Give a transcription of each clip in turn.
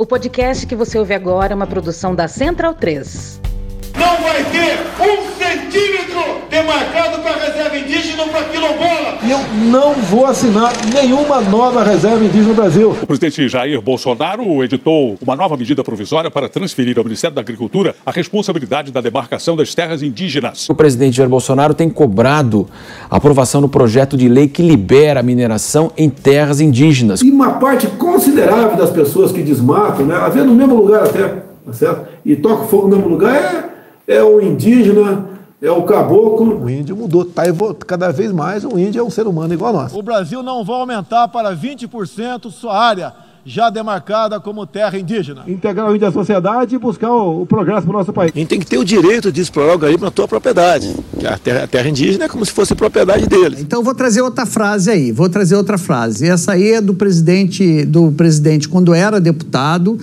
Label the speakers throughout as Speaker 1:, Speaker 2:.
Speaker 1: O podcast que você ouve agora é uma produção da Central 3.
Speaker 2: Não vai ter um demarcado para reserva indígena para quilombola.
Speaker 3: E eu não vou assinar nenhuma nova reserva indígena no Brasil.
Speaker 4: O presidente Jair Bolsonaro editou uma nova medida provisória para transferir ao Ministério da Agricultura a responsabilidade da demarcação das terras indígenas.
Speaker 5: O presidente Jair Bolsonaro tem cobrado a aprovação do projeto de lei que libera a mineração em terras indígenas.
Speaker 3: E uma parte considerável das pessoas que desmatam, né, às vezes no mesmo lugar até, tá certo? E toca fogo no mesmo lugar, é é o indígena, é o caboclo.
Speaker 6: O índio mudou, tá cada vez mais o índio é um ser humano igual a nós.
Speaker 7: O Brasil não vai aumentar para 20% sua área já demarcada como terra indígena.
Speaker 3: Integrar o índio à sociedade e buscar o, o progresso para o nosso país.
Speaker 8: A gente tem que ter o direito de explorar o garimpo na tua propriedade. A terra, a terra indígena é como se fosse propriedade deles.
Speaker 9: Então vou trazer outra frase aí, vou trazer outra frase. Essa aí é do presidente, do presidente quando era deputado,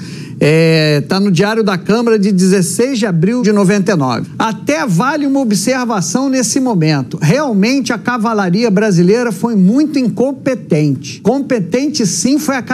Speaker 9: Está é, tá no Diário da Câmara de 16 de abril de 99. Até vale uma observação nesse momento. Realmente a cavalaria brasileira foi muito incompetente. Competente sim foi a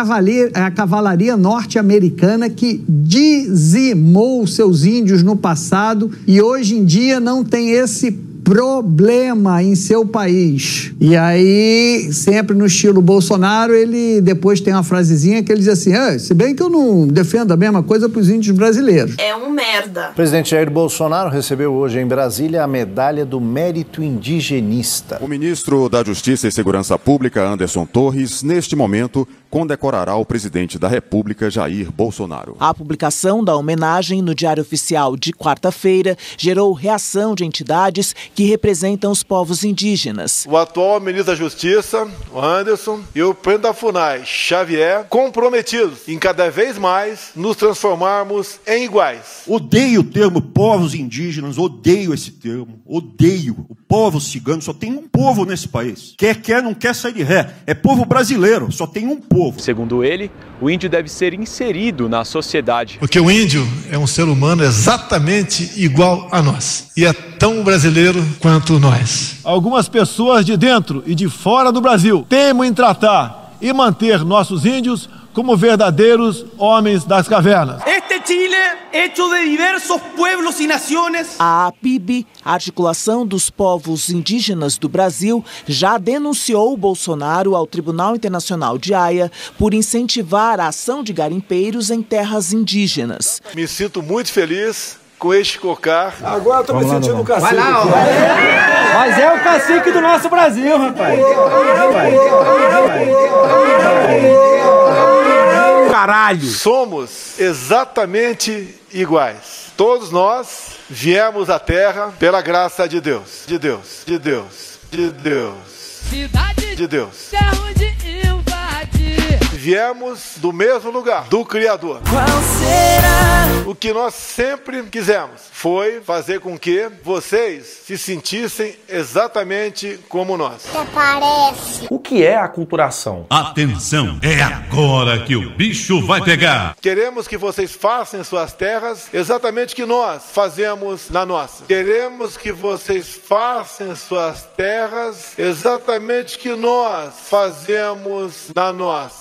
Speaker 9: a cavalaria norte-americana que dizimou seus índios no passado e hoje em dia não tem esse problema em seu país. E aí, sempre no estilo Bolsonaro, ele depois tem uma frasezinha que ele diz assim: ah, se bem que eu não defendo a mesma coisa para os índios brasileiros.
Speaker 10: É um merda.
Speaker 11: O presidente Jair Bolsonaro recebeu hoje em Brasília a medalha do mérito indigenista.
Speaker 12: O ministro da Justiça e Segurança Pública, Anderson Torres, neste momento, condecorará o presidente da República, Jair Bolsonaro.
Speaker 13: A publicação da homenagem no Diário Oficial de quarta-feira gerou reação de entidades que representam os povos indígenas.
Speaker 14: O atual ministro da Justiça, o Anderson, e o presidente da FUNAI, Xavier, comprometidos em cada vez mais nos transformarmos em iguais.
Speaker 15: Odeio o termo povos indígenas, odeio esse termo, odeio. O povo cigano só tem um povo nesse país. Quer, quer, não quer sair de ré. É povo brasileiro, só tem um povo.
Speaker 16: Segundo ele, o índio deve ser inserido na sociedade.
Speaker 17: Porque o índio é um ser humano exatamente igual a nós. E é tão brasileiro quanto nós.
Speaker 7: Algumas pessoas de dentro e de fora do Brasil temem em tratar e manter nossos índios como verdadeiros homens das cavernas.
Speaker 18: Este Chile, hecho de diversos pueblos e nações.
Speaker 13: A APIB, Articulação dos Povos Indígenas do Brasil, já denunciou Bolsonaro ao Tribunal Internacional de Haia por incentivar a ação de garimpeiros em terras indígenas.
Speaker 14: Me sinto muito feliz com este cocar.
Speaker 3: Agora tô me sentindo no cacique. Vai lá,
Speaker 19: Mas é o cacique do nosso Brasil, rapaz.
Speaker 14: Caralho! Somos exatamente iguais. Todos nós viemos à Terra pela graça de Deus. De Deus. De Deus. De Deus. De Deus. Viemos do mesmo lugar, do Criador.
Speaker 10: Qual será?
Speaker 14: O que nós sempre quisemos foi fazer com que vocês se sentissem exatamente como nós.
Speaker 10: Até parece.
Speaker 20: O que é a culturação?
Speaker 21: Atenção, é agora que o bicho vai pegar.
Speaker 14: Queremos que vocês façam em suas terras exatamente o que nós fazemos na nossa. Queremos que vocês façam em suas terras exatamente o que nós fazemos na nossa.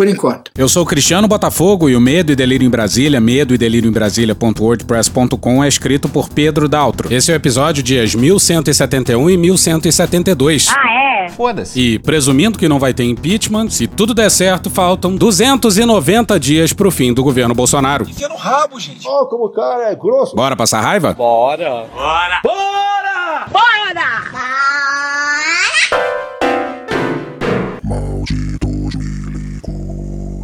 Speaker 22: por enquanto.
Speaker 23: Eu sou Cristiano Botafogo e o Medo e Delírio em Brasília, medo e delírio em Brasília.wordpress.com é escrito por Pedro Daltro. Esse é o episódio dias 1171 e 1172.
Speaker 10: Ah, é?
Speaker 23: Foda-se. E presumindo que não vai ter impeachment, se tudo der certo, faltam 290 dias pro fim do governo Bolsonaro.
Speaker 22: Enfia no rabo, gente.
Speaker 3: Ó, oh, como o cara é grosso.
Speaker 23: Bora passar raiva?
Speaker 19: Bora.
Speaker 18: Bora.
Speaker 10: Bora! Bora!
Speaker 22: Malditos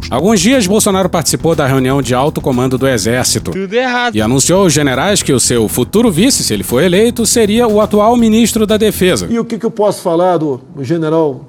Speaker 23: Alguns dias, Bolsonaro participou da reunião de alto comando do Exército.
Speaker 19: Tudo errado.
Speaker 23: E anunciou aos generais que o seu futuro vice, se ele for eleito, seria o atual ministro da Defesa.
Speaker 3: E o que, que eu posso falar do general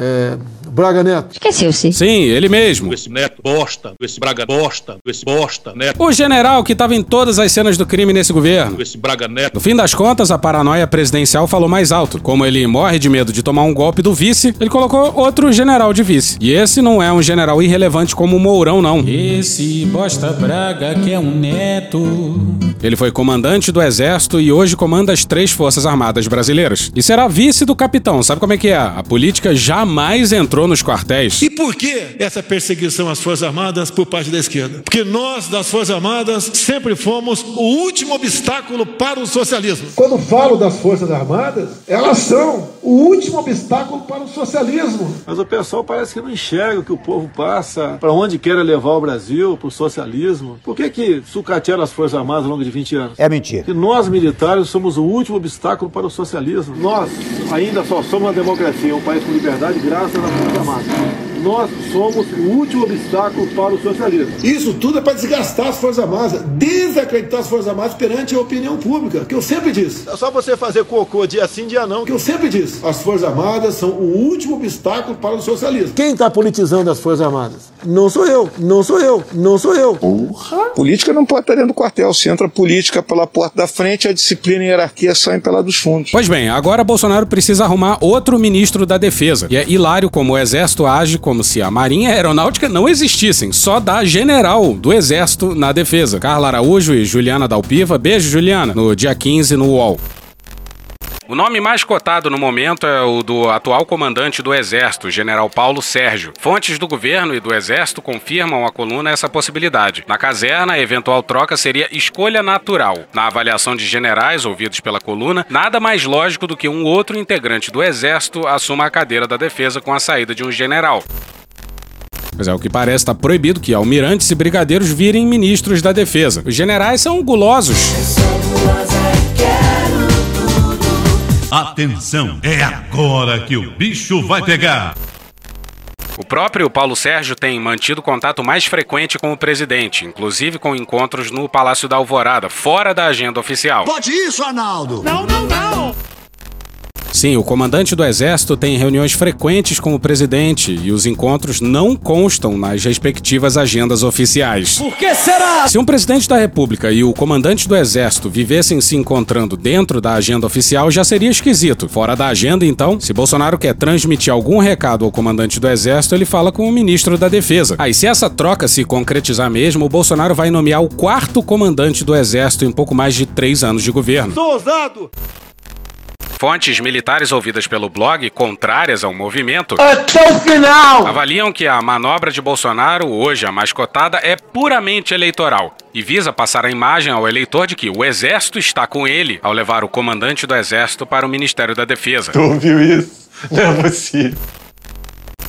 Speaker 3: É, Braga Neto.
Speaker 23: Esqueceu-se. Sim, ele mesmo.
Speaker 24: Esse neto bosta, esse Braga bosta, esse bosta neto.
Speaker 23: O general que estava em todas as cenas do crime nesse governo.
Speaker 24: Esse Braga neto.
Speaker 23: No fim das contas, a paranoia presidencial falou mais alto. Como ele morre de medo de tomar um golpe do vice, ele colocou outro general de vice. E esse não é um general irrelevante como o Mourão, não. Esse bosta Braga que é um neto. Ele foi comandante do exército e hoje comanda as três forças armadas brasileiras. E será vice do capitão. Sabe como é que é? A política jamais entrou nos quartéis.
Speaker 10: E por que essa perseguição às Forças Armadas por parte da esquerda? Porque nós, das Forças Armadas, sempre fomos o último obstáculo para o socialismo.
Speaker 3: Quando falo das Forças Armadas, elas são o último obstáculo para o socialismo.
Speaker 14: Mas o pessoal parece que não enxerga o que o povo passa, para onde quer levar o Brasil, para o socialismo. Por que que sucatearam as Forças Armadas ao longo de 20 anos?
Speaker 11: É mentira.
Speaker 14: Que nós, militares, somos o último obstáculo para o socialismo. Nós ainda só somos uma democracia, um país com liberdade graças às Forças Armadas. Nós somos o último obstáculo para o socialismo.
Speaker 3: Isso tudo é para desgastar as Forças Armadas, desacreditar as Forças Armadas perante a opinião pública, que eu sempre disse.
Speaker 14: É só você fazer cocô dia sim, dia não.
Speaker 3: Que eu sempre disse. As Forças Armadas são o último obstáculo para o socialismo.
Speaker 14: Quem está politizando as Forças Armadas? Não sou eu, não sou eu, não sou eu.
Speaker 25: Porra. Política não pode estar dentro do quartel. Se entra política pela porta da frente, a disciplina e a hierarquia saem pela dos fundos.
Speaker 23: Pois bem, agora Bolsonaro precisa arrumar outro ministro da Defesa. E é hilário como o Exército age como se a Marinha e a Aeronáutica não existissem, só dá general do Exército na defesa. Carla Araújo e Juliana Dalpiva. Beijo, Juliana, no dia 15 no UOL. O nome mais cotado no momento é o do atual comandante do Exército, General Paulo Sérgio. Fontes do governo e do Exército confirmam à coluna essa possibilidade. Na caserna, a eventual troca seria escolha natural. Na avaliação de generais ouvidos pela coluna, nada mais lógico do que um outro integrante do Exército assuma a cadeira da defesa com a saída de um general. Mas é o que parece está proibido que almirantes e brigadeiros virem ministros da defesa. Os generais são gulosos.
Speaker 24: Atenção, é agora que o bicho vai pegar.
Speaker 23: O próprio Paulo Sérgio tem mantido contato mais frequente com o presidente, inclusive com encontros no Palácio da Alvorada, fora da agenda oficial.
Speaker 22: Pode isso, Arnaldo?
Speaker 26: Não, não, não!
Speaker 23: Sim, o comandante do Exército tem reuniões frequentes com o presidente e os encontros não constam nas respectivas agendas oficiais.
Speaker 26: Por que será?
Speaker 23: Se um presidente da República e o comandante do Exército vivessem se encontrando dentro da agenda oficial, já seria esquisito. Fora da agenda, então, se Bolsonaro quer transmitir algum recado ao comandante do Exército, ele fala com o ministro da Defesa. Aí, ah, se essa troca se concretizar mesmo, o Bolsonaro vai nomear o quarto comandante do Exército em pouco mais de três anos de governo.
Speaker 10: Sou ousado!
Speaker 23: Fontes militares ouvidas pelo blog, contrárias ao movimento,
Speaker 22: Até o final!
Speaker 23: avaliam que a manobra de Bolsonaro, hoje a mais cotada, é puramente eleitoral e visa passar a imagem ao eleitor de que o Exército está com ele ao levar o comandante do Exército para o Ministério da Defesa.
Speaker 25: Tu ouviu isso? Não é possível.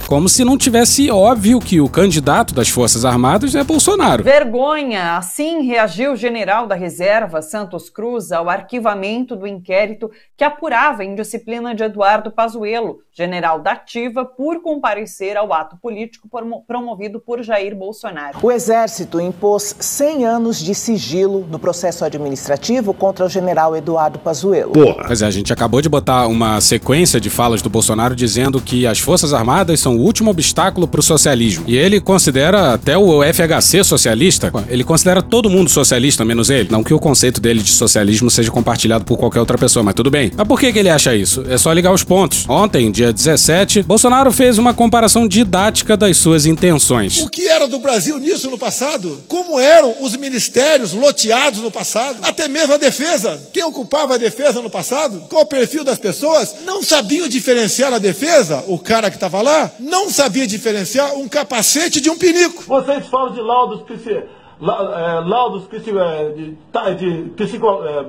Speaker 23: Como se não tivesse óbvio que o candidato das Forças Armadas é Bolsonaro.
Speaker 27: Vergonha! Assim reagiu o general da reserva, Santos Cruz, ao arquivamento do inquérito que apurava a indisciplina de Eduardo Pazuello, general da Ativa, por comparecer ao ato político promovido por Jair Bolsonaro.
Speaker 13: O Exército impôs 100 anos de sigilo no processo administrativo contra o general Eduardo Pazuello.
Speaker 23: Porra. Pois é, a gente acabou de botar uma sequência de falas do Bolsonaro dizendo que as Forças Armadas são o último obstáculo para o socialismo. E ele considera até o FHC socialista, ele considera todo mundo socialista, menos ele. Não que o conceito dele de socialismo seja compartilhado por qualquer outra pessoa, mas tudo bem. Mas por que, que ele acha isso? É só ligar os pontos. Ontem, dia 17, Bolsonaro fez uma comparação didática das suas intenções.
Speaker 10: O que era do Brasil nisso no passado? Como eram os ministérios loteados no passado? Até mesmo a defesa. Quem ocupava a defesa no passado? Qual o perfil das pessoas? Não sabiam diferenciar a defesa? O cara que estava lá não sabia diferenciar um capacete de um pinico.
Speaker 28: Vocês falam de laudos, psi, la, é, laudos psi, é, de, tá, de psico, é,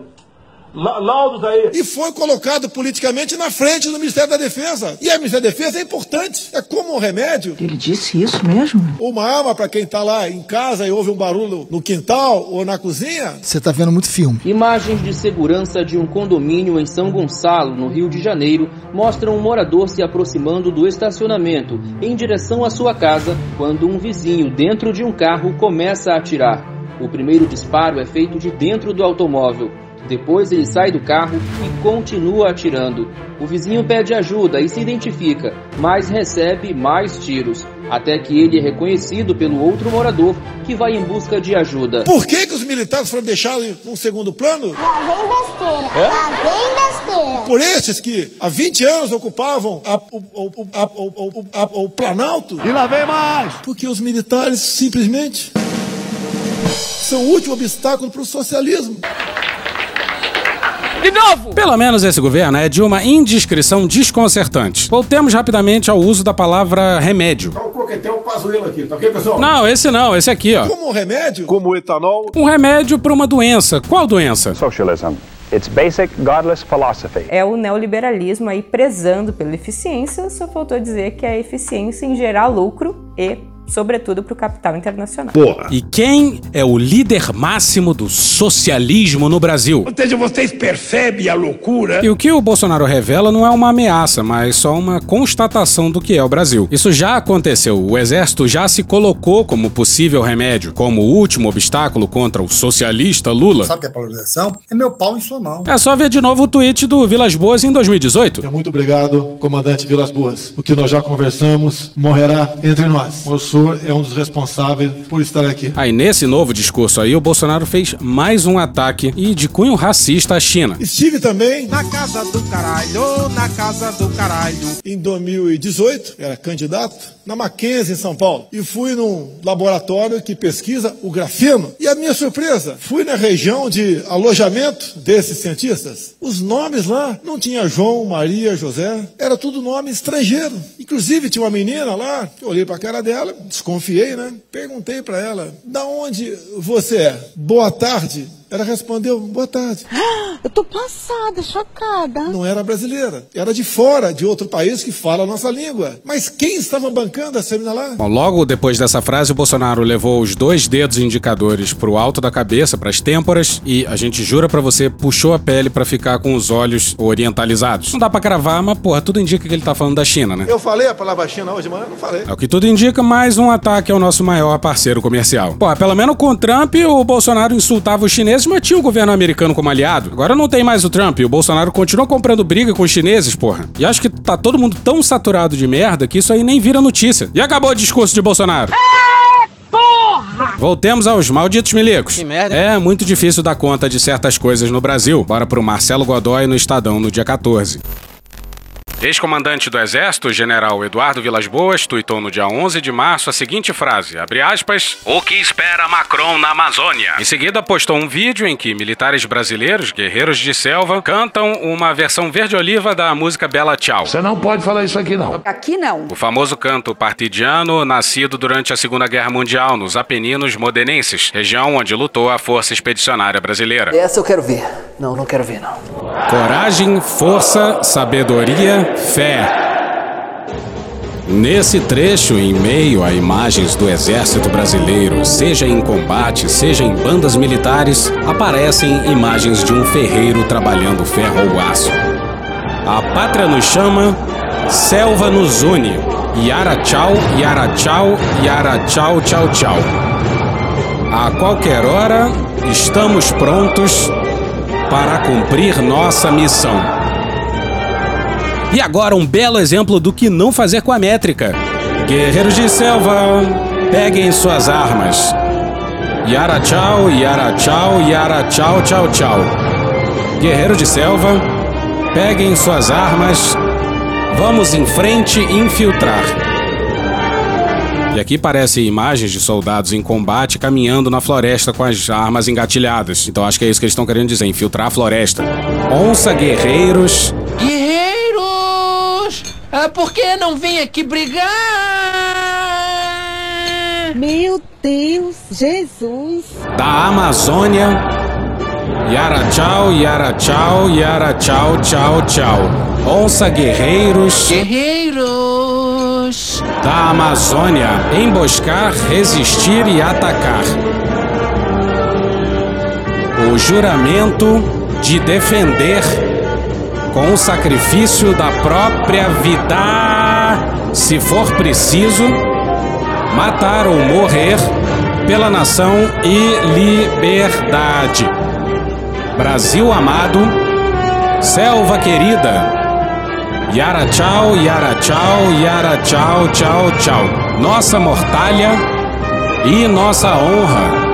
Speaker 28: laudos aí.
Speaker 10: E foi colocado politicamente na frente do Ministério da Defesa. E a Ministério da Defesa é importante. É como um remédio.
Speaker 27: Ele disse isso mesmo?
Speaker 10: Uma arma para quem está lá em casa e ouve um barulho no quintal ou na cozinha.
Speaker 29: Você está vendo muito filme.
Speaker 30: Imagens de segurança de um condomínio em São Gonçalo, no Rio de Janeiro, mostram um morador se aproximando do estacionamento em direção à sua casa quando um vizinho dentro de um carro começa a atirar. O primeiro disparo é feito de dentro do automóvel. Depois ele sai do carro e continua atirando. O vizinho pede ajuda e se identifica, mas recebe mais tiros, até que ele é reconhecido pelo outro morador que vai em busca de ajuda.
Speaker 14: Por que, que os militares foram deixados em um segundo plano?
Speaker 18: Lá vem besteira.
Speaker 14: É?
Speaker 18: Lá vem besteira.
Speaker 14: Por esses que há 20 anos ocupavam a- o, o- a- o- o- a- o Planalto.
Speaker 31: E lá vem mais!
Speaker 14: Porque os militares simplesmente são o último obstáculo para o socialismo.
Speaker 30: De novo!
Speaker 23: Pelo menos esse governo é de uma indiscrição desconcertante. Voltemos rapidamente ao uso da palavra remédio.
Speaker 32: Um pazuelo aqui, tá ok, pessoal?
Speaker 23: Não, esse não, esse aqui, ó.
Speaker 14: Como remédio?
Speaker 33: Como o etanol.
Speaker 23: Um remédio para uma doença. Qual doença?
Speaker 25: Socialism. It's basic godless philosophy.
Speaker 34: É o neoliberalismo aí prezando pela eficiência, só faltou dizer que é a eficiência em gerar lucro e, sobretudo, para o capital internacional.
Speaker 23: E quem é o líder máximo do socialismo no Brasil?
Speaker 16: Ou seja, vocês percebem a loucura?
Speaker 23: E o que o Bolsonaro revela não é uma ameaça, mas só uma constatação do que é o Brasil. Isso já aconteceu. O exército já se colocou como possível remédio, como último obstáculo contra o socialista Lula.
Speaker 22: Sabe o que é polarização? É meu pau em sua mão.
Speaker 23: É só ver de novo o tweet do Vilas Boas em 2018.
Speaker 33: Muito obrigado, comandante Vilas Boas. O que nós já conversamos morrerá entre nós. O senhor é um dos responsáveis por estar aqui.
Speaker 23: Aí nesse novo discurso aí, o Bolsonaro fez mais um ataque e de cunho racista à China.
Speaker 14: Estive também
Speaker 16: Na casa do caralho, na casa do caralho.
Speaker 14: em 2018, era candidato, na Mackenzie, em São Paulo. E fui num laboratório que pesquisa o grafeno. E a minha surpresa, fui na região de alojamento desses cientistas. Os nomes lá não tinha João, Maria, José, era tudo nome estrangeiro. Inclusive tinha uma menina lá, que eu olhei pra cara dela, desconfiei, né? Perguntei pra ela: "Da onde você é?" "Boa tarde." Ela respondeu: "Boa tarde."
Speaker 18: Eu tô passada, chocada.
Speaker 14: Não era brasileira, era de fora, de outro país que fala a nossa língua. Mas quem estava bancando essa menina lá?
Speaker 23: Bom, logo depois dessa frase, o Bolsonaro levou os dois dedos indicadores pro alto da cabeça, pras têmporas, e a gente jura pra você, puxou a pele pra ficar com os olhos orientalizados. Não dá pra cravar, mas porra, tudo indica que ele tá falando da China, né?
Speaker 14: Eu falei a palavra China hoje de manhã? Não falei.
Speaker 23: É o que tudo indica, mais um ataque ao nosso maior parceiro comercial. Pô, pelo menos com o Trump, o Bolsonaro insultava os chineses, mas tinha o governo americano como aliado. Agora não tem mais o Trump, e o Bolsonaro continua comprando briga com os chineses, porra. E acho que tá todo mundo tão saturado de merda que isso aí nem vira notícia. E acabou o discurso de Bolsonaro. Voltemos aos malditos milicos.
Speaker 18: Que merda.
Speaker 23: É muito difícil dar conta de certas coisas no Brasil. Bora pro Marcelo Godoy no Estadão no dia 14. Ex-comandante do Exército, general Eduardo Vilas Boas, tuitou no dia 11 de março a seguinte frase, abre aspas, o que espera Macron na Amazônia? Em seguida, postou um vídeo em que militares brasileiros, guerreiros de selva, cantam uma versão verde-oliva da música Bela Tchau.
Speaker 16: Você não pode falar isso aqui, não.
Speaker 27: Aqui não.
Speaker 23: O famoso canto partidiano, nascido durante a Segunda Guerra Mundial nos Apeninos Modenenses, região onde lutou a Força Expedicionária Brasileira.
Speaker 35: Essa eu quero ver. Não, não quero ver, não.
Speaker 23: Coragem, força, sabedoria, fé. Nesse trecho, em meio a imagens do exército brasileiro, seja em combate, seja em bandas militares, aparecem imagens de um ferreiro trabalhando ferro ou aço. A pátria nos chama, selva nos une. Yara tchau, yara tchau, yara tchau, tchau, tchau. A qualquer hora, estamos prontos para cumprir nossa missão. E agora um belo exemplo do que não fazer com a métrica. Guerreiros de selva, peguem suas armas. Yara tchau, yara tchau, yara tchau, tchau, tchau. Guerreiros de selva, peguem suas armas. Vamos em frente infiltrar. E aqui parece imagens de soldados em combate caminhando na floresta com as armas engatilhadas. Então acho que é isso que eles estão querendo dizer, infiltrar a floresta. Onça guerreiros,
Speaker 18: Guerreiros! Ah, por que não vem aqui brigar?
Speaker 29: Meu Deus, Jesus!
Speaker 23: da Amazônia. Yara tchau, yara tchau, yara tchau, tchau, tchau. Onça guerreiros
Speaker 18: Guerreiros!
Speaker 23: da Amazônia. Emboscar, resistir e atacar. O juramento de defender com o sacrifício da própria vida, se for preciso, matar ou morrer pela nação e liberdade. Brasil amado, selva querida. Yara tchau, yara tchau, yara tchau, tchau, tchau. Nossa mortalha e nossa honra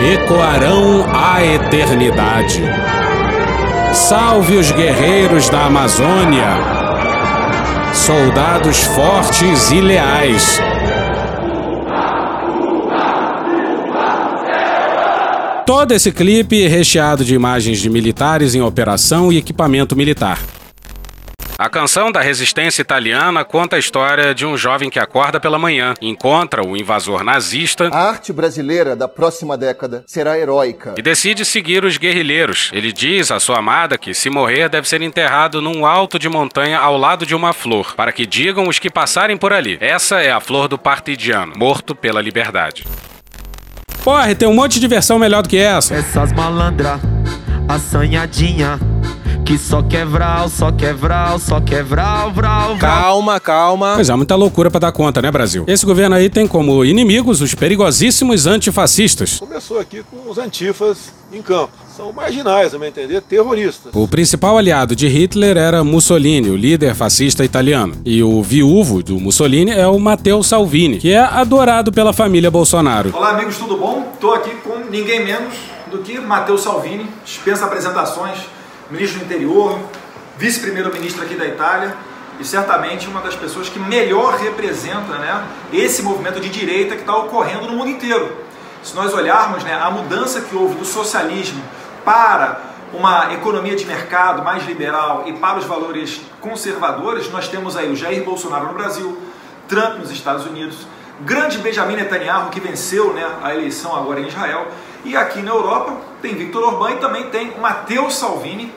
Speaker 23: ecoarão à eternidade. Salve os guerreiros da Amazônia, soldados fortes e leais. Todo esse clipe recheado de imagens de militares em operação e equipamento militar. A canção da resistência italiana conta a história de um jovem que acorda pela manhã, encontra o invasor nazista.
Speaker 36: A arte brasileira da próxima década será heróica.
Speaker 23: E decide seguir os guerrilheiros. Ele diz à sua amada que, se morrer, deve ser enterrado num alto de montanha ao lado de uma flor, para que digam os que passarem por ali. Essa é a flor do partidiano, morto pela liberdade. Porra, tem um monte de versão melhor do que essa.
Speaker 37: Essas malandra, assanhadinha que só quebral, só quebral, só quebral, vral, vral.
Speaker 23: Calma, calma. Pois é, muita loucura para dar conta, né, Brasil? Esse governo aí tem como inimigos os perigosíssimos antifascistas.
Speaker 14: Começou aqui com os antifas em campo. São marginais, a meu entender, terroristas.
Speaker 23: O principal aliado de Hitler era Mussolini, o líder fascista italiano. E o viúvo do Mussolini é o Matteo Salvini, que é adorado pela família Bolsonaro.
Speaker 38: Olá, amigos, tudo bom? Tô aqui com ninguém menos do que Matteo Salvini, dispensa apresentações ministro do interior, vice-primeiro-ministro aqui da Itália e certamente uma das pessoas que melhor representa né, esse movimento de direita que está ocorrendo no mundo inteiro. Se nós olharmos né, a mudança que houve do socialismo para uma economia de mercado mais liberal e para os valores conservadores, nós temos aí o Jair Bolsonaro no Brasil, Trump nos Estados Unidos, grande Benjamin Netanyahu que venceu né, a eleição agora em Israel, e aqui na Europa tem Victor Orbán e também tem o Matteo Salvini,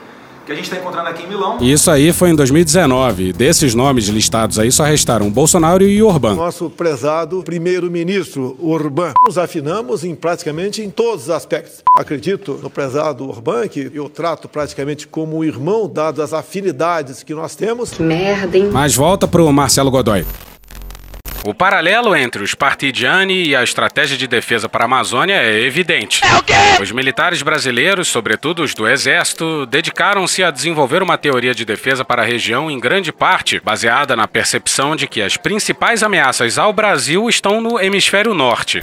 Speaker 38: que a gente está encontrando aqui em Milão.
Speaker 23: Isso aí foi em 2019. Desses nomes listados aí só restaram Bolsonaro e Orbán.
Speaker 14: Nosso prezado primeiro-ministro Orbán. Nos afinamos em praticamente em todos os aspectos. Acredito no prezado Orbán, que eu trato praticamente como um irmão, dadas as afinidades que nós temos.
Speaker 23: Merda, hein? Mas volta pro Marcelo Godoy. O paralelo entre os partidiani e a estratégia de defesa para a Amazônia é evidente. É? Os militares brasileiros, sobretudo os do Exército, dedicaram-se a desenvolver uma teoria de defesa para a região em grande parte baseada na percepção de que as principais ameaças ao Brasil estão no hemisfério norte.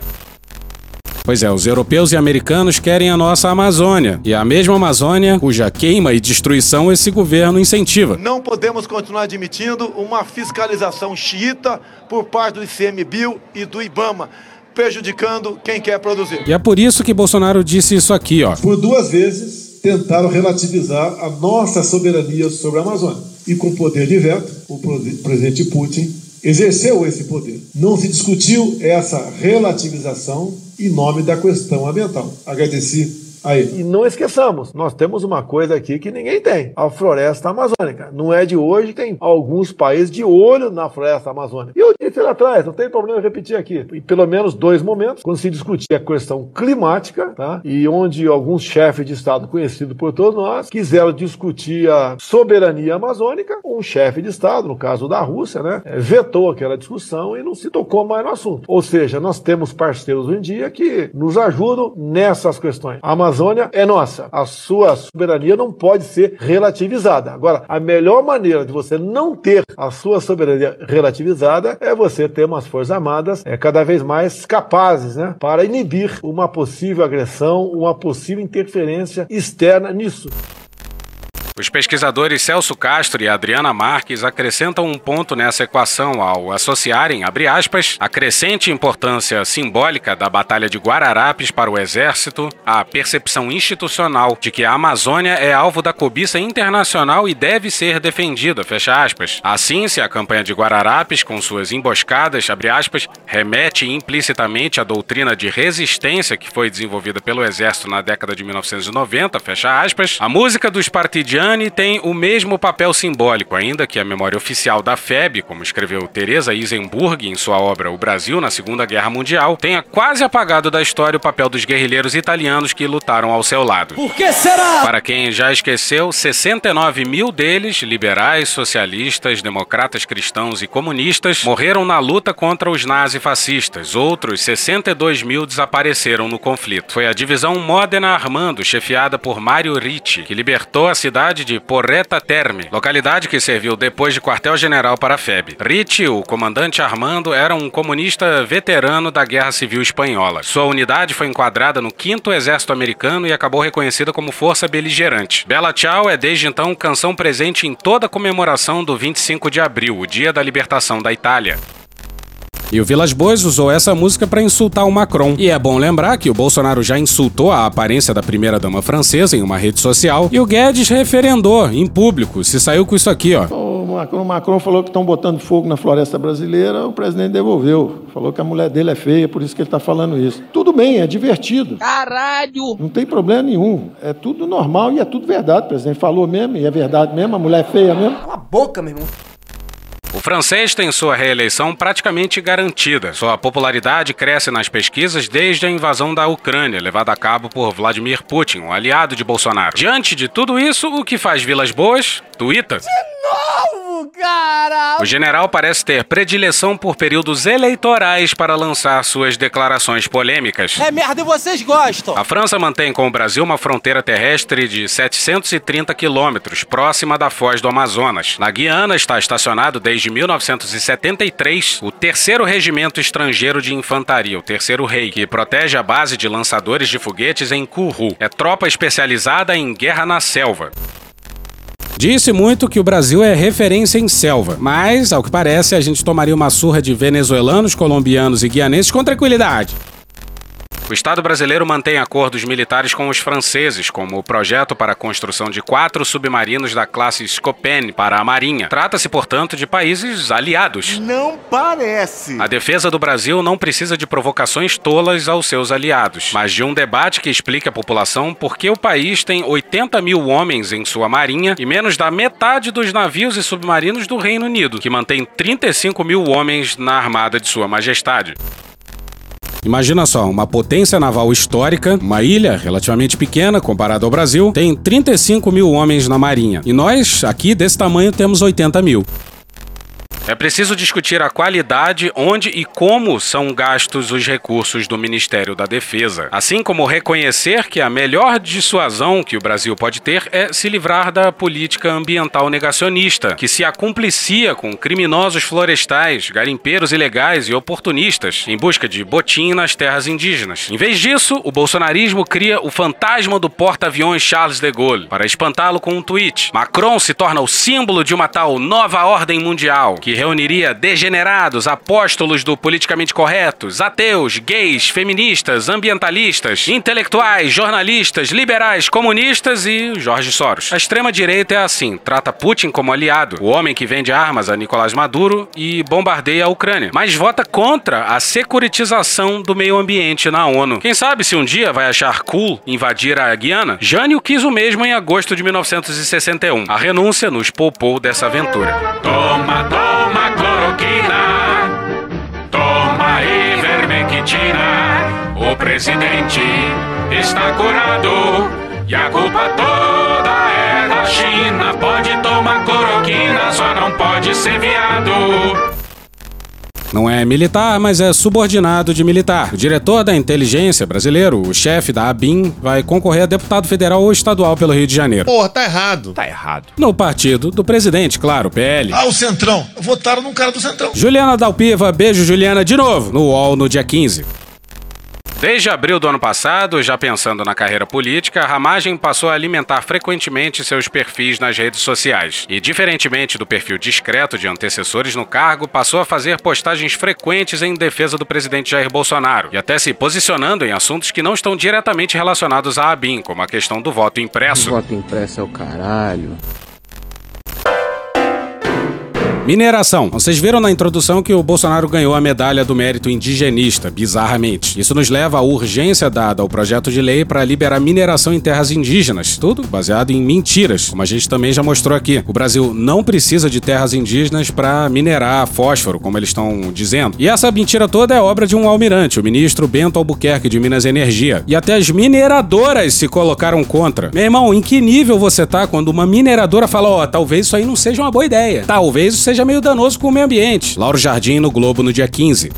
Speaker 23: Pois é, os europeus e americanos querem a nossa Amazônia, e a mesma Amazônia cuja queima e destruição esse governo incentiva.
Speaker 28: Não podemos continuar admitindo uma fiscalização xiita por parte do ICMBio e do IBAMA prejudicando quem quer produzir.
Speaker 23: E é por isso que Bolsonaro disse isso aqui, ó.
Speaker 3: Por duas vezes tentaram relativizar a nossa soberania sobre a Amazônia. E com poder de veto, o presidente Putin exerceu esse poder. Não se discutiu essa relativização em nome da questão ambiental. Agradeci Aí.
Speaker 14: E não esqueçamos, nós temos uma coisa aqui que ninguém tem: a floresta amazônica. Não é de hoje, tem alguns países de olho na floresta amazônica. E eu disse lá atrás, não tem problema repetir aqui. Em pelo menos dois momentos, quando se discutia a questão climática, tá? e onde alguns chefes de Estado conhecidos por todos nós quiseram discutir a soberania amazônica, um chefe de Estado, no caso da Rússia, né, vetou aquela discussão e não se tocou mais no assunto. Ou seja, nós temos parceiros hoje em dia que nos ajudam nessas questões. A Amazônia é nossa. A sua soberania não pode ser relativizada. Agora, a melhor maneira de você não ter a sua soberania relativizada é você ter umas forças armadas é, cada vez mais capazes né, para inibir uma possível agressão, uma possível interferência externa nisso.
Speaker 23: Os pesquisadores Celso Castro e Adriana Marques acrescentam um ponto nessa equação ao associarem, abre aspas, a crescente importância simbólica da Batalha de Guararapes para o Exército à percepção institucional de que a Amazônia é alvo da cobiça internacional e deve ser defendida, fecha aspas. Assim, se a campanha de Guararapes, com suas emboscadas, abre aspas, remete implicitamente à doutrina de resistência que foi desenvolvida pelo Exército na década de 1990, fecha aspas, a música dos partidianos Giuliani tem o mesmo papel simbólico, ainda que a memória oficial da FEB, como escreveu Teresa Isenburg em sua obra O Brasil na Segunda Guerra Mundial, tenha quase apagado da história o papel dos guerrilheiros italianos que lutaram ao seu lado.
Speaker 39: Por que será?
Speaker 23: Para quem já esqueceu, 69 mil deles, liberais, socialistas, democratas cristãos e comunistas, morreram na luta contra os nazifascistas. Outros 62 mil desapareceram no conflito. Foi a divisão Modena Armando, chefiada por Mário Ricci, que libertou a cidade de Porreta Terme, localidade que serviu depois de quartel-general para a FEB. Ricci, o comandante Armando, era um comunista veterano da Guerra Civil Espanhola. Sua unidade foi enquadrada no 5 Exército Americano e acabou reconhecida como força beligerante. Bela Tchau é desde então canção presente em toda a comemoração do 25 de abril, o dia da libertação da Itália. E o Vilas Boas usou essa música para insultar o Macron. E é bom lembrar que o Bolsonaro já insultou a aparência da primeira-dama francesa em uma rede social e o Guedes referendou em público, se saiu com isso aqui, ó.
Speaker 14: O Macron, o Macron falou que estão botando fogo na floresta brasileira, o presidente devolveu. Falou que a mulher dele é feia, por isso que ele está falando isso. Tudo bem, é divertido.
Speaker 18: Caralho!
Speaker 14: Não tem problema nenhum. É tudo normal e é tudo verdade. O presidente falou mesmo, e é verdade mesmo, a mulher é feia mesmo.
Speaker 18: Cala a boca, meu irmão.
Speaker 23: O francês tem sua reeleição praticamente garantida. Sua popularidade cresce nas pesquisas desde a invasão da Ucrânia, levada a cabo por Vladimir Putin, um aliado de Bolsonaro. Diante de tudo isso, o que faz Vilas Boas? Twitter.
Speaker 18: Novo, cara!
Speaker 23: O general parece ter predileção por períodos eleitorais para lançar suas declarações polêmicas.
Speaker 18: É merda e vocês gostam.
Speaker 23: A França mantém com o Brasil uma fronteira terrestre de 730 quilômetros, próxima da foz do Amazonas. Na Guiana está estacionado desde 1973 o terceiro regimento estrangeiro de infantaria, o Terceiro Rei, que protege a base de lançadores de foguetes em Kourou. É tropa especializada em guerra na selva. Disse muito que o Brasil é referência em selva, mas, ao que parece, a gente tomaria uma surra de venezuelanos, colombianos e guianenses com tranquilidade. O Estado brasileiro mantém acordos militares com os franceses, como o projeto para a construção de quatro submarinos da classe Scopen para a Marinha. Trata-se, portanto, de países aliados.
Speaker 39: Não parece.
Speaker 23: A defesa do Brasil não precisa de provocações tolas aos seus aliados, mas de um debate que explique à população por que o país tem 80 mil homens em sua marinha e menos da metade dos navios e submarinos do Reino Unido, que mantém 35 mil homens na armada de sua majestade. Imagina só, uma potência naval histórica, uma ilha relativamente pequena comparada ao Brasil, tem 35 mil homens na marinha. E nós, aqui desse tamanho, temos 80 mil. É preciso discutir a qualidade, onde e como são gastos os recursos do Ministério da Defesa, assim como reconhecer que a melhor dissuasão que o Brasil pode ter é se livrar da política ambiental negacionista, que se acumplicia com criminosos florestais, garimpeiros ilegais e oportunistas em busca de botim nas terras indígenas. Em vez disso, o bolsonarismo cria o fantasma do porta-aviões Charles de Gaulle para espantá-lo com um tweet. Macron se torna o símbolo de uma tal nova ordem mundial que reuniria degenerados, apóstolos do politicamente corretos, ateus, gays, feministas, ambientalistas, intelectuais, jornalistas, liberais, comunistas e Jorge Soros. A extrema-direita é assim: trata Putin como aliado, o homem que vende armas a Nicolás Maduro e bombardeia a Ucrânia, mas vota contra a securitização do meio ambiente na ONU. Quem sabe se um dia vai achar cool invadir a Guiana? Jânio quis o mesmo em agosto de 1961. A renúncia nos poupou dessa aventura.
Speaker 2: Toma, toma cloroquina, toma ivermectina. O presidente está curado e a culpa toda é da China. Pode tomar cloroquina, só não pode ser viado.
Speaker 23: Não é militar, mas é subordinado de militar. O diretor da inteligência brasileiro, o chefe da ABIN, vai concorrer a deputado federal ou estadual pelo Rio de Janeiro.
Speaker 39: Porra, tá errado.
Speaker 23: Tá errado. No partido do presidente, claro, PL.
Speaker 39: Ah, o Centrão. Votaram num cara do Centrão.
Speaker 23: Juliana Dalpiva, beijo Juliana de novo, no UOL no dia 15. Desde abril do ano passado, já pensando na carreira política, Ramagem passou a alimentar frequentemente seus perfis nas redes sociais. E, diferentemente do perfil discreto de antecessores no cargo, passou a fazer postagens frequentes em defesa do presidente Jair Bolsonaro e até se posicionando em assuntos que não estão diretamente relacionados à ABIN, como a questão do voto impresso.
Speaker 40: O voto impresso é o caralho.
Speaker 23: Mineração. Vocês viram na introdução que o Bolsonaro ganhou a medalha do mérito indigenista, bizarramente. Isso nos leva à urgência dada ao projeto de lei para liberar mineração em terras indígenas. Tudo baseado em mentiras, como a gente também já mostrou aqui. O Brasil não precisa de terras indígenas para minerar fósforo, como eles estão dizendo. E essa mentira toda é obra de um almirante, o ministro Bento Albuquerque de Minas Energia. E até as mineradoras se colocaram contra. Meu irmão, em que nível você tá quando uma mineradora fala, ó, oh, talvez isso aí não seja uma boa ideia. Talvez isso seja meio danoso com o meio ambiente. Lauro Jardim no Globo no dia 15.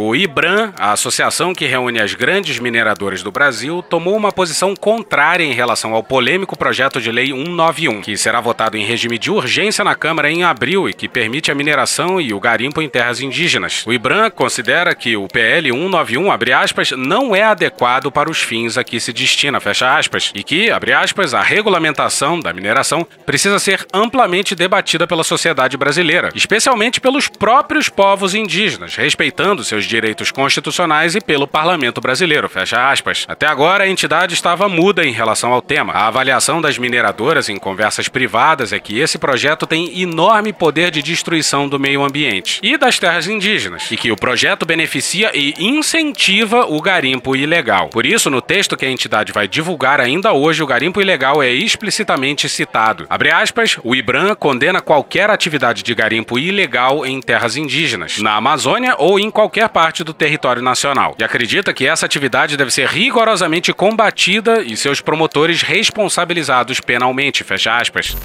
Speaker 23: O IBRAM, a associação que reúne as grandes mineradoras do Brasil, tomou uma posição contrária em relação ao polêmico projeto de lei 191, que será votado em regime de urgência na Câmara em abril e que permite a mineração e o garimpo em terras indígenas. O IBRAM considera que o PL 191, abre aspas, não é adequado para os fins a que se destina, fecha aspas, e que, abre aspas, a regulamentação da mineração precisa ser amplamente debatida pela sociedade brasileira, especialmente pelos próprios povos indígenas, respeitando seus direitos constitucionais e pelo parlamento brasileiro. Fecha aspas. Até agora, a entidade estava muda em relação ao tema. A avaliação das mineradoras em conversas privadas é que esse projeto tem enorme poder de destruição do meio ambiente e das terras indígenas, e que o projeto beneficia e incentiva o garimpo ilegal. Por isso, no texto que a entidade vai divulgar ainda hoje, o garimpo ilegal é explicitamente citado. Abre aspas, o IBRAM condena qualquer atividade de garimpo ilegal em terras indígenas, na Amazônia ou em qualquer parte do território nacional e acredita que essa atividade deve ser rigorosamente combatida e seus promotores responsabilizados penalmente. Fecha aspas.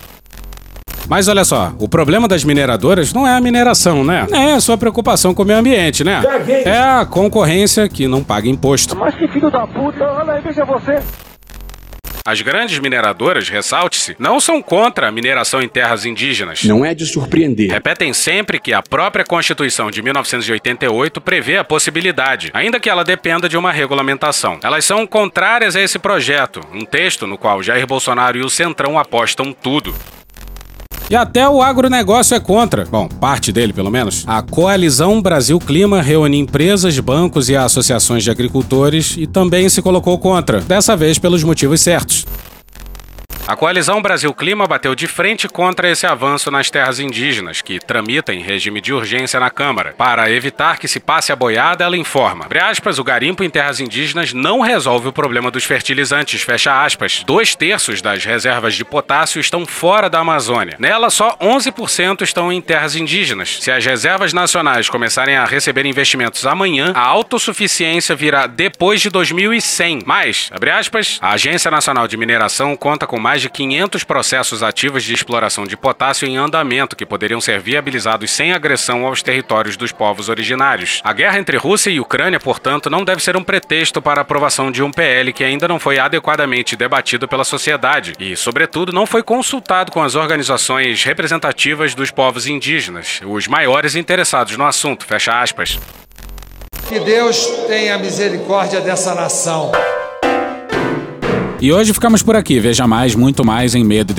Speaker 23: Mas olha só, o problema das mineradoras não é a mineração, né? É a sua preocupação com o meio ambiente, né? É a concorrência que não paga imposto.
Speaker 41: Mas que filho da puta, olha aí, veja você.
Speaker 23: As grandes mineradoras, ressalte-se, não são contra a mineração em terras indígenas.
Speaker 40: Não é de surpreender.
Speaker 23: Repetem sempre que a própria Constituição de 1988 prevê a possibilidade, ainda que ela dependa de uma regulamentação. Elas são contrárias a esse projeto, um texto no qual Jair Bolsonaro e o Centrão apostam tudo. E até o agronegócio é contra. Bom, parte dele, pelo menos. A Coalizão Brasil Clima reúne empresas, bancos e associações de agricultores e também se colocou contra, dessa vez pelos motivos certos. A coalizão Brasil Clima bateu de frente contra esse avanço nas terras indígenas, que tramita em regime de urgência na Câmara. Para evitar que se passe a boiada, ela informa. Abre aspas, o garimpo em terras indígenas não resolve o problema dos fertilizantes, fecha aspas. Dois terços das reservas de potássio estão fora da Amazônia. Nela, só 11% estão em terras indígenas. Se as reservas nacionais começarem a receber investimentos amanhã, a autossuficiência virá depois de 2100. Mas, abre aspas, a Agência Nacional de Mineração conta com mais mais de 500 processos ativos de exploração de potássio em andamento que poderiam ser viabilizados sem agressão aos territórios dos povos originários. A guerra entre Rússia e Ucrânia, portanto, não deve ser um pretexto para a aprovação de um PL que ainda não foi adequadamente debatido pela sociedade e, sobretudo, não foi consultado com as organizações representativas dos povos indígenas, os maiores interessados no assunto. Fecha aspas.
Speaker 42: Que Deus tenha misericórdia dessa nação.
Speaker 23: E hoje ficamos por aqui. Veja mais, muito mais em medo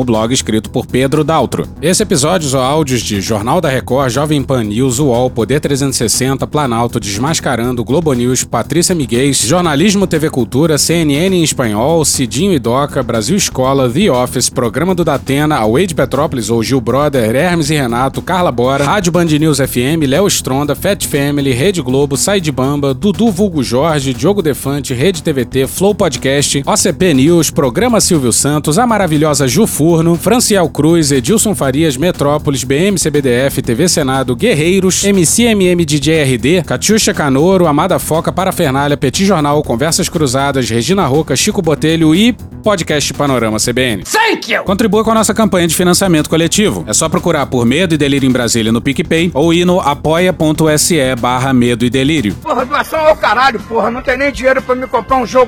Speaker 23: o blog escrito por Pedro Daltro. Esse episódio ou áudios de Jornal da Record, Jovem Pan News, UOL, Poder 360, Planalto, Desmascarando, Globo News, Patrícia Miguel, Jornalismo TV Cultura, CNN em espanhol, Cidinho e Doca, Brasil Escola, The Office, Programa do Datena, Away de Petrópolis ou Gil Brother, Hermes e Renato, Carla Bora, Rádio Band News FM, Léo Stronda, Fat Family, Rede Globo, Sai de Bamba, Dudu Vulgo Jorge, Diogo Defante, Rede TVT, Flow Podcast, OCP News, Programa Silvio Santos, a maravilhosa Ju Furno, Franciel Cruz, Edilson Farias, Metrópolis, BMCBDF, TV Senado, Guerreiros, MCMM DJRD, Catiuxa Canoro, Amada Foca, Parafernália, Petit Jornal, Conversas Cruzadas, Regina Roca, Chico Botelho e Podcast Panorama CBN.
Speaker 18: Thank you!
Speaker 23: Contribua com a nossa campanha de financiamento coletivo. É só procurar por Medo e Delírio em Brasília no PicPay ou ir no apoia.se barra Medo e Delírio.
Speaker 42: Porra, doação ao caralho, porra. Não tem nem dinheiro pra me comprar um jogo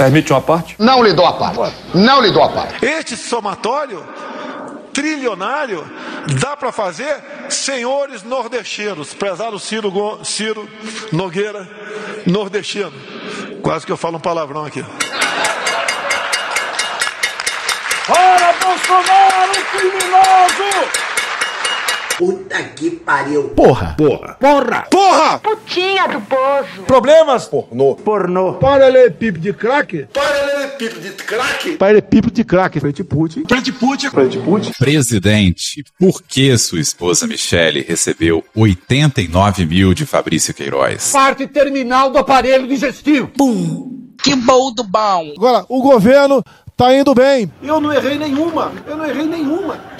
Speaker 43: Permite uma parte?
Speaker 44: Não lhe dou a parte. Não lhe dou a parte.
Speaker 28: Este somatório
Speaker 14: trilionário, dá para fazer senhores nordestinos. Prezado Ciro, Ciro Nogueira, nordestino. Quase que eu falo um palavrão aqui.
Speaker 22: Fora Bolsonaro, criminoso!
Speaker 29: Puta que pariu.
Speaker 22: Porra! Porra! Porra!
Speaker 14: Porra!
Speaker 29: Putinha do poço.
Speaker 22: Problemas? Pornô. Pornô. Paralelepípedo de crack?
Speaker 14: Paralelepípedo de crack?
Speaker 22: Paralelepípedo de crack. Frente Putin.
Speaker 14: Frente Putin.
Speaker 22: Frente Putin.
Speaker 40: Presidente, por que sua esposa Michele recebeu 89 mil de Fabrício Queiroz?
Speaker 22: Parte terminal do aparelho digestivo. Pum!
Speaker 45: Que bom do bom.
Speaker 46: Agora, o governo tá indo bem.
Speaker 22: Eu não errei nenhuma. Eu não errei nenhuma.